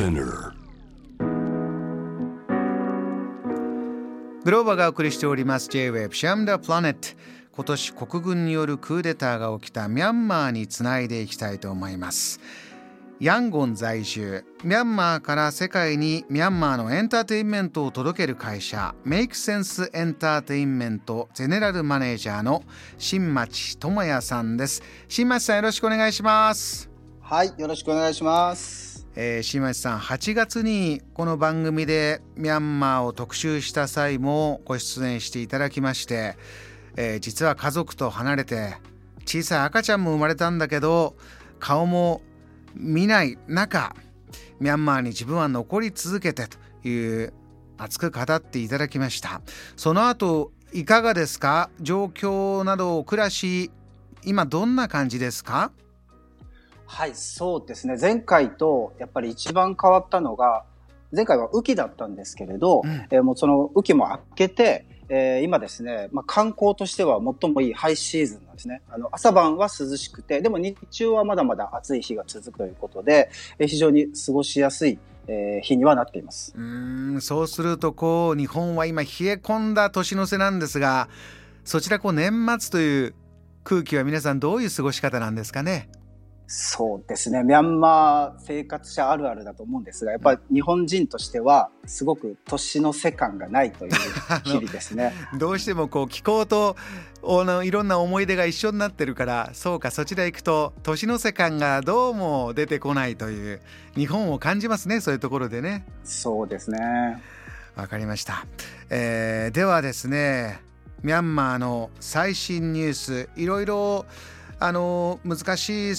Spinner. グローバがお送りしております J-Web シャムダプラネット。今年国軍によるクーデターが起きたミャンマーにつないでいきたいと思います。ヤンゴン在住。ミャンマーから世界にミャンマーのエンターテインメントを届ける会社。メイクセンスエンターテインメント。ゼネラルマネージャーの新町智也さんです。新町さんよろしくお願いします。はい、よろしくお願いします。えー、新町さん8月にこの番組でミャンマーを特集した際もご出演していただきまして、えー実は家族と離れて小さい赤ちゃんも生まれたんだけど顔も見ない中ミャンマーに自分は残り続けてという熱く語っていただきました。その後いかがですか？状況など暮らし今どんな感じですか？はい、そうですね。前回とやっぱり一番変わったのが、前回は雨季だったんですけれど、うんえーもうその雨季も明けて、えー今ですね、まあ、観光としては最もいいハイシーズンなんですね。あの朝晩は涼しくて、でも日中はまだまだ暑い日が続くということで、えー非常に過ごしやすい、えー日にはなっています。うーんそうするとこう日本は今冷え込んだ年の瀬なんですがそちらこう年末という空気は皆さんどういう過ごし方なんですかね？そうですね。ミャンマー生活者あるあるだと思うんですが、やっぱり日本人としては、すごく年の瀬感がないという 日々ですね。どうしてもこう気候とあのいろんな思い出が一緒になってるからそうかそちら行くと年の瀬感がどうも出てこないという日本を感じますねそういうところでねそうですね。わかりました、えーではですねミャンマーの最新ニュースいろいろあの難しい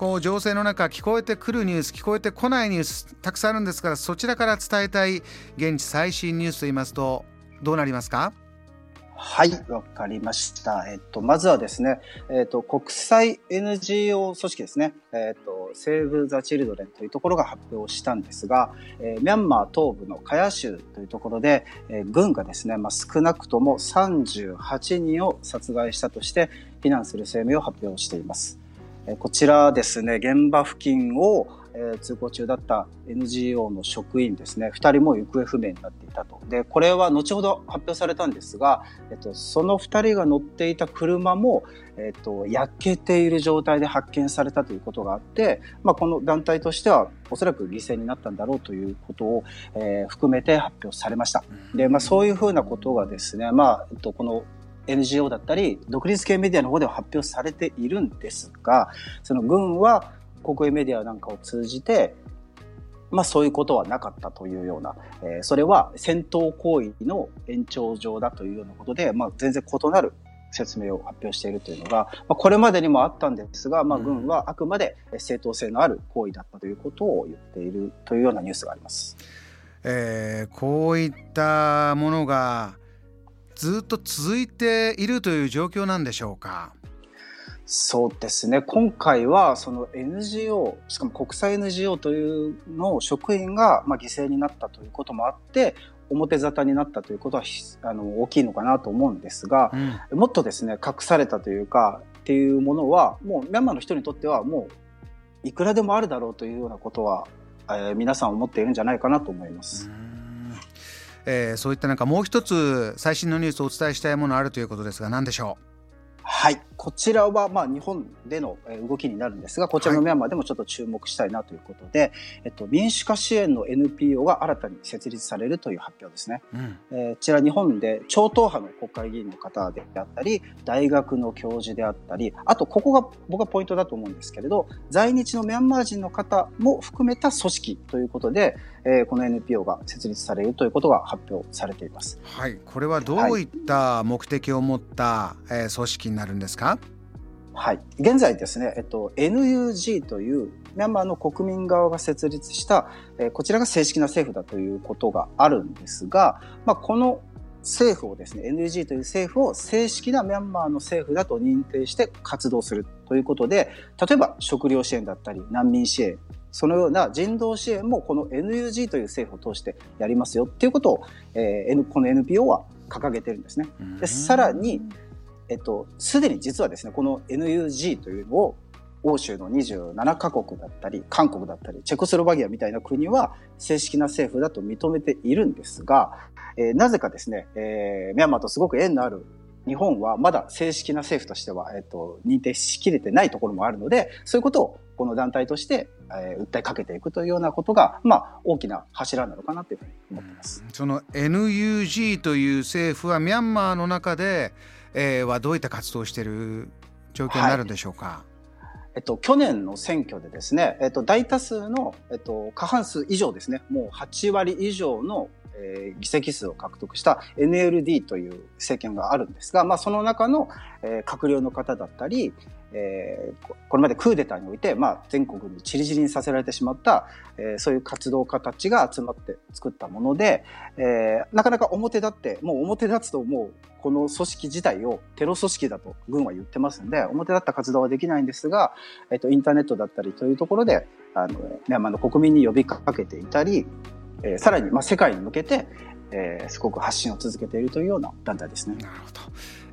こう情勢の中聞こえてくるニュース聞こえてこないニュースたくさんあるんですからそちらから伝えたい現地最新ニュースと言いますとどうなりますか？はい、わかりました。えっと、まずはですね、えっと、国際 NGO 組織ですね、えっと、セーブ・ザ・チルドレンというところが発表したんですが、えーミャンマー東部のカヤ州というところで、えー軍がですね、まあ、少なくとも38人を殺害したとして非難する声明を発表しています。えーこちらですね、現場付近を、えー通行中だった NGO の職員ですね、2人も行方不明になっていたと。で、これは後ほど発表されたんですが、えっと、その2人が乗っていた車も、えっと、焼けている状態で発見されたということがあって、まあ、この団体としてはおそらく犠牲になったんだろうということを、えー含めて発表されました。で、まあ、そういうふうなことがですね、まあ、えっと、この NGO だったり、独立系メディアの方では発表されているんですが、その軍は国営メディアなんかを通じて、まあそういうことはなかったというような、えーそれは戦闘行為の延長上だというようなことで、まあ全然異なる説明を発表しているというのが、まあ、これまでにもあったんですが、まあうん軍はあくまで正当性のある行為だったということを言っているというようなニュースがあります。えーこういったものがずっと続いているという状況なんでしょうか？そうですね。今回は、その NGO、しかも国際 NGO というのを職員が、まあ、犠牲になったということもあって、表沙汰になったということはひあの大きいのかなと思うんですがう、んもっとですね、隠されたというか、っていうものは、もうミャンマーの人にとっては、もう、いくらでもあるだろうというようなことは、えー皆さん思っているんじゃないかなと思います。うんえーそういった中もう一つ最新のニュースをお伝えしたいものあるということですが何でしょう？はい。こちらは、まあ、日本でのえー動きになるんですが、こちらのはいミャンマーでもちょっと注目したいなということで、えっと、民主化支援の NPO が新たに設立されるという発表ですね。う、うんえーこちら日本で超党派の国会議員の方であったり、大学の教授であったり、あとここが僕はポイントだと思うんですけれど、在日のミャンマー人の方も含めた組織ということで、えーこの NPO が設立されるということが発表されています。はい、これはどういった目的を持った、えー組織になるんですか？はい。現在ですね、えっと、NUG というミャンマーの国民側が設立した、えーこちらが正式な政府だということがあるんですが、まあ、この政府をですね、NUG という政府を正式なミャンマーの政府だと認定して活動するということで、例えば食料支援だったり難民支援、そのような人道支援もこの NUG という政府を通してやりますよっていうことを、えーこの NPO は掲げてるんですね。でさらに、えっと、すでに実はですね、この NUG というのを欧州の27カ国だったり、韓国だったり、チェコスロバキアみたいな国は正式な政府だと認めているんですが、えー、なぜかですね、えー、ミャンマーとすごく縁のある日本はまだ正式な政府としては、えっ、ー、と、認定しきれてないところもあるので、そういうことをこの団体として、えー、訴えかけていくというようなことが、まあ、大きな柱なのかなというふうに思っています。その NUG という政府はミャンマーの中で、えー、はどういった活動をしている状況になるんでしょうか？はいえっと、去年の選挙でですね、えっと、大多数の、えっと、過半数以上ですね、もう8割以上のえー、議席数を獲得した NLD という政権があるんですが、まあ、その中の、えー、閣僚の方だったり、えー、これまでクーデターにおいて、まあ、全国に散り散りにさせられてしまった、えー、そういう活動家たちが集まって作ったもので、えー、なかなか表立って、もう表立つともうこの組織自体をテロ組織だと軍は言ってますんで、表立った活動はできないんですが、えっ、と、インターネットだったりというところで、あの、ミャンマーの国民に呼びかけていたり、えー、さらに、まあ、世界に向けて、えー、すごく発信を続けているというような団体ですね。なるほど。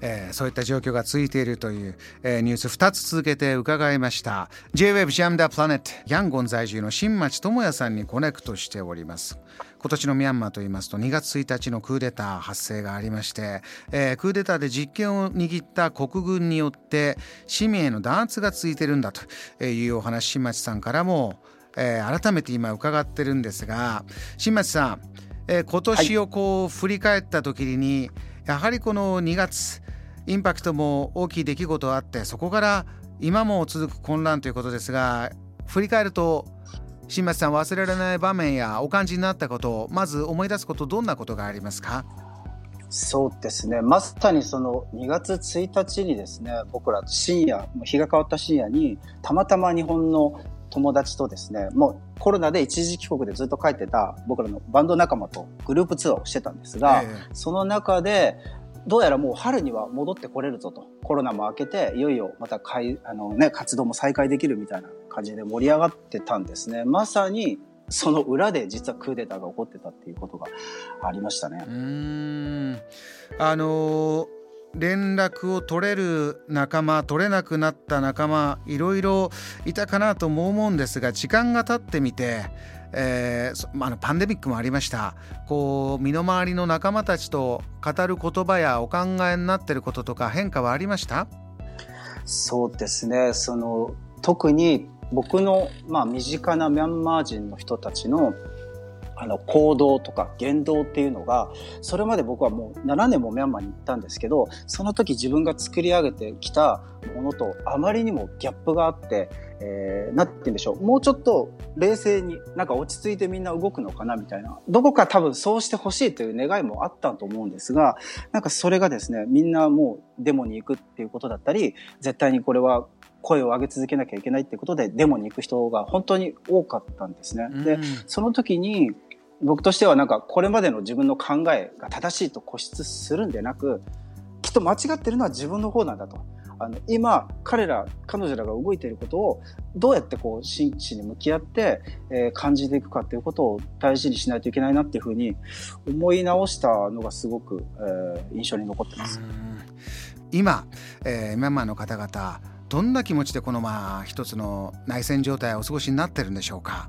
えー、そういった状況が続いているという、えー、ニュース2つ続けて伺いました J-WAVE ジャムダプラネットヤンゴン在住の新町智也さんにコネクトしております今年のミャンマーといいますと2月1日のクーデター発生がありまして、えー、クーデターで実権を握った国軍によって市民への弾圧が続いているんだというお話新町さんからもえー、改めて今伺ってるんですが新町さん、えー、今年をこう振り返った時に、はい、やはりこの2月インパクトも大きい出来事あってそこから今も続く混乱ということですが振り返ると新町さん忘れられない場面やお感じになったことをまず思い出すことどんなことがありますか？そうですね。まさにその2月1日にですね、僕ら深夜、日が変わった深夜に、たまたま日本の友達とですね、もうコロナで一時帰国でずっと帰ってた僕らのバンド仲間とグループツアーをしてたんですが、えー、その中で、どうやらもう春には戻ってこれるぞと。コロナも明けて、いよいよまたかいあの、ね、活動も再開できるみたいな感じで盛り上がってたんですね。まさに、その裏で実はクーデターが起こってたっていうことがありましたね。うんあのー連絡を取れる仲間取れなくなった仲間いろいろいたかなとも思うんですが時間が経ってみて、えー、あのパンデミックもありました。こう身の回りの仲間たちと語る言葉やお考えになってることとか変化はありました？そうですね。その特に僕の、まあ、身近なミャンマー人の人たちのあの行動とか言動っていうのがそれまで僕はもう7年もミャンマーに行ったんですけどその時自分が作り上げてきたものとあまりにもギャップがあって、えー、なんて言うんでしょう。もうちょっと冷静になんか落ち着いてみんな動くのかなみたいな。どこか多分そうしてほしいという願いもあったと思うんですがなんかそれがですねみんなもうデモに行くっていうことだったり絶対にこれは声を上げ続けなきゃいけないってことでデモに行く人が本当に多かったんですね。で、その時に僕としてはなんかこれまでの自分の考えが正しいと固執するんでなくきっと間違ってるのは自分の方なんだと。あの今彼ら彼女らが動いていることをどうやってこう真摯に向き合って、えー、感じていくかっていうことを大事にしないといけないなっていうふうに思い直したのがすごく、えー、印象に残ってます。今、えー、ミャンマーの方々どんな気持ちでこのまあ一つの内戦状態をお過ごしになってるんでしょうか？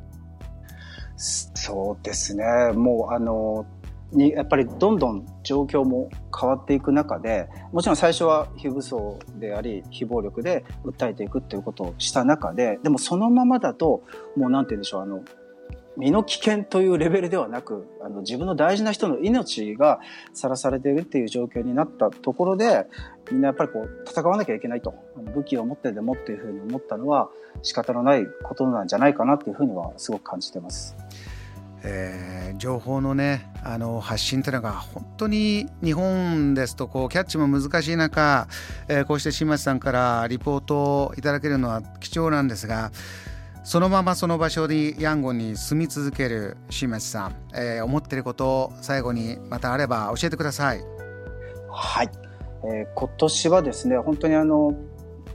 そうですね。もうあの、にやっぱりどんどん状況も変わっていく中でもちろん最初は非武装であり非暴力で訴えていくっていうことをした中ででもそのままだともうなんて言うんでしょうあの身の危険というレベルではなくあの自分の大事な人の命がさらされているっていう状況になったところでみんなやっぱりこう戦わなきゃいけないと武器を持ってでもっていうふうに思ったのは仕方のないことなんじゃないかなっていうふうにはすごく感じてます。えー、情報のねあの発信というのが本当に日本ですとこうキャッチも難しい中、えー、こうして新町さんからリポートをいただけるのは貴重なんですがそのままその場所にヤンゴンに住み続ける新町さん、えー、思ってることを最後にまたあれば教えてください。はい、えー、今年はですね本当にあの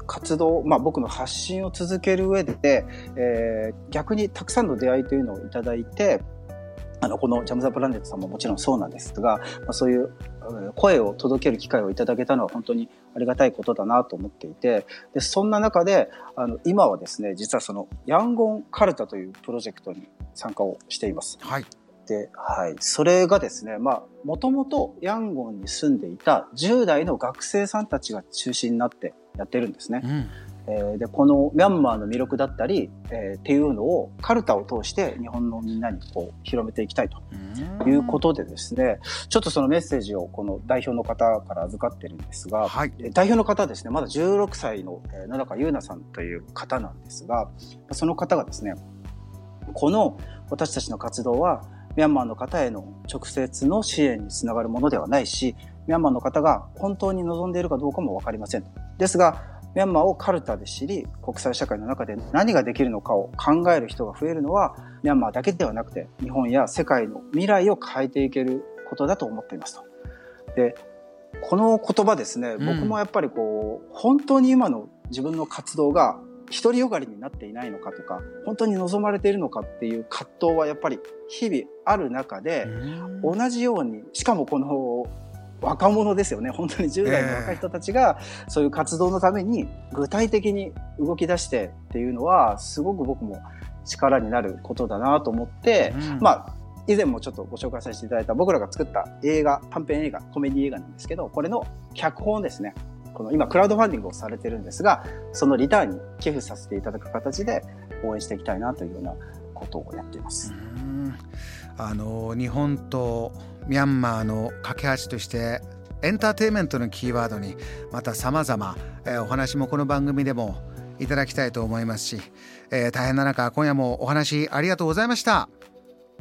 活動、まあ、僕の発信を続ける上で、えー、逆にたくさんの出会いというのをいただいてあのこのジャム・ザ・プランネットさんももちろんそうなんですが、まあ、そういう声を届ける機会をいただけたのは本当にありがたいことだなと思っていて、で、そんな中で、あの、今はですね、実はその、ヤンゴンカルタというプロジェクトに参加をしています。はい。で、はい。それがですね、まあ、もともとヤンゴンに住んでいた10代の学生さんたちが中心になってやってるんですね。うんえー、でこのミャンマーの魅力だったり、えー、っていうのをカルタを通して日本のみんなにこう広めていきたいということでですねちょっとそのメッセージをこの代表の方から預かってるんですが、はい、代表の方ですねまだ16歳の野中優奈さんという方なんですがその方がですねこの私たちの活動はミャンマーの方への直接の支援につながるものではないしミャンマーの方が本当に望んでいるかどうかも分かりません。ですがミャンマーをカルタで知り、国際社会の中で何ができるのかを考える人が増えるのは、ミャンマーだけではなくて、日本や世界の未来を変えていけることだと思っていますと。で、この言葉ですね、僕もやっぱりこう、本当に今の自分の活動が独りよがりになっていないのかとか、本当に望まれているのかっていう葛藤はやっぱり日々ある中で、同じように、しかもこの若者ですよね。本当に10代の若い人たちがそういう活動のために具体的に動き出してっていうのはすごく僕も力になることだなと思って、うん、まあ以前もちょっとご紹介させていただいた僕らが作った映画短編映画コメディ映画なんですけどこれの脚本ですね。この今クラウドファンディングをされてるんですがそのリターンに寄付させていただく形で応援していきたいなというようなことをやっています。あの日本とミャンマーの架け橋としてエンターテインメントのキーワードにまた様々、えー、お話もこの番組でもいただきたいと思いますし、えー、大変な中今夜もお話ありがとうございました。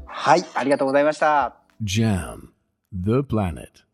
はいありがとうございました。JAM The Planet